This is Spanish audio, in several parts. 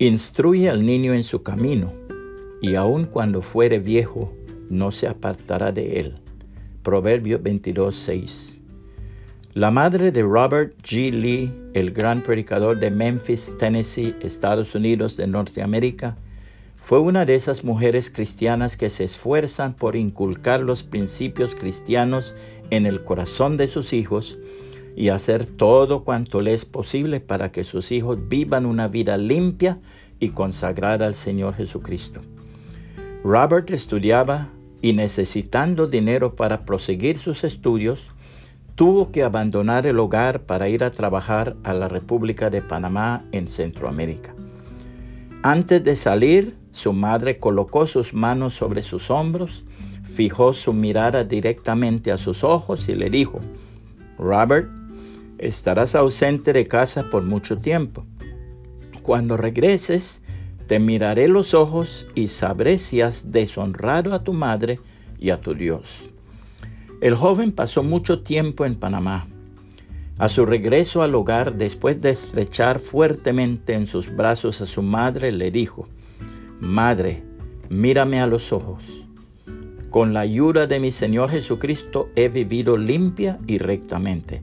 Instruye al niño en su camino, y aun cuando fuere viejo, no se apartará de él. Proverbio 22.6. La madre de Robert G. Lee, el gran predicador de Memphis, Tennessee, Estados Unidos de Norteamérica, fue una de esas mujeres cristianas que se esfuerzan por inculcar los principios cristianos en el corazón de sus hijos y hacer todo cuanto le es posible para que sus hijos vivan una vida limpia y consagrada al Señor Jesucristo. Robert estudiaba y necesitando dinero para proseguir sus estudios, tuvo que abandonar el hogar para ir a trabajar a la República de Panamá en Centroamérica. Antes de salir, su madre colocó sus manos sobre sus hombros, fijó su mirada directamente a sus ojos y le dijo, Robert, estarás ausente de casa por mucho tiempo. Cuando regreses, te miraré los ojos y sabré si has deshonrado a tu madre y a tu Dios. El joven pasó mucho tiempo en Panamá. A su regreso al hogar, después de estrechar fuertemente en sus brazos a su madre, le dijo, Madre, mírame a los ojos. Con la ayuda de mi Señor Jesucristo he vivido limpia y rectamente.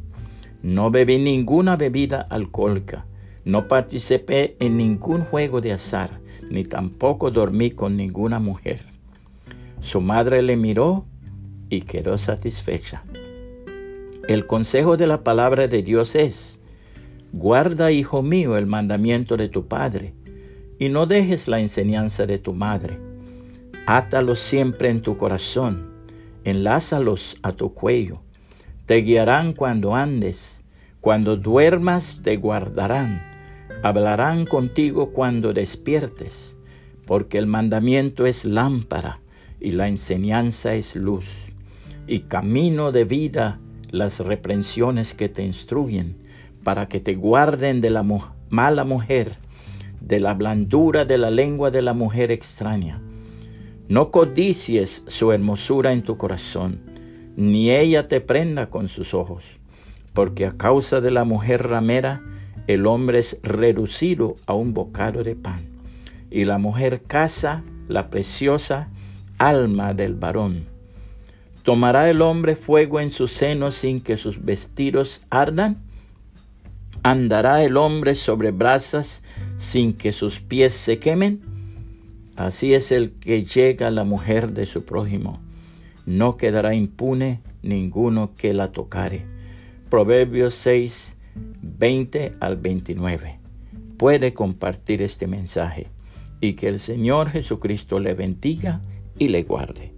No bebí ninguna bebida alcohólica, no participé en ningún juego de azar, ni tampoco dormí con ninguna mujer. Su madre le miró y quedó satisfecha. El consejo de la palabra de Dios es, guarda, hijo mío, el mandamiento de tu Padre, y no dejes la enseñanza de tu madre. Átalos siempre en tu corazón, enlázalos a tu cuello te guiarán cuando andes, cuando duermas te guardarán, hablarán contigo cuando despiertes, porque el mandamiento es lámpara y la enseñanza es luz, y camino de vida las reprensiones que te instruyen, para que te guarden de la mala mujer, de la blandura de la lengua de la mujer extraña. No codicies su hermosura en tu corazón, ni ella te prenda con sus ojos, porque a causa de la mujer ramera el hombre es reducido a un bocado de pan, y la mujer caza la preciosa alma del varón. ¿Tomará el hombre fuego en su seno sin que sus vestidos ardan? ¿Andará el hombre sobre brasas sin que sus pies se quemen? Así es el que llega a la mujer de su prójimo no quedará impune ninguno que la tocare. Proverbios 6, 20 al 29. Puede compartir este mensaje y que el Señor Jesucristo le bendiga y le guarde.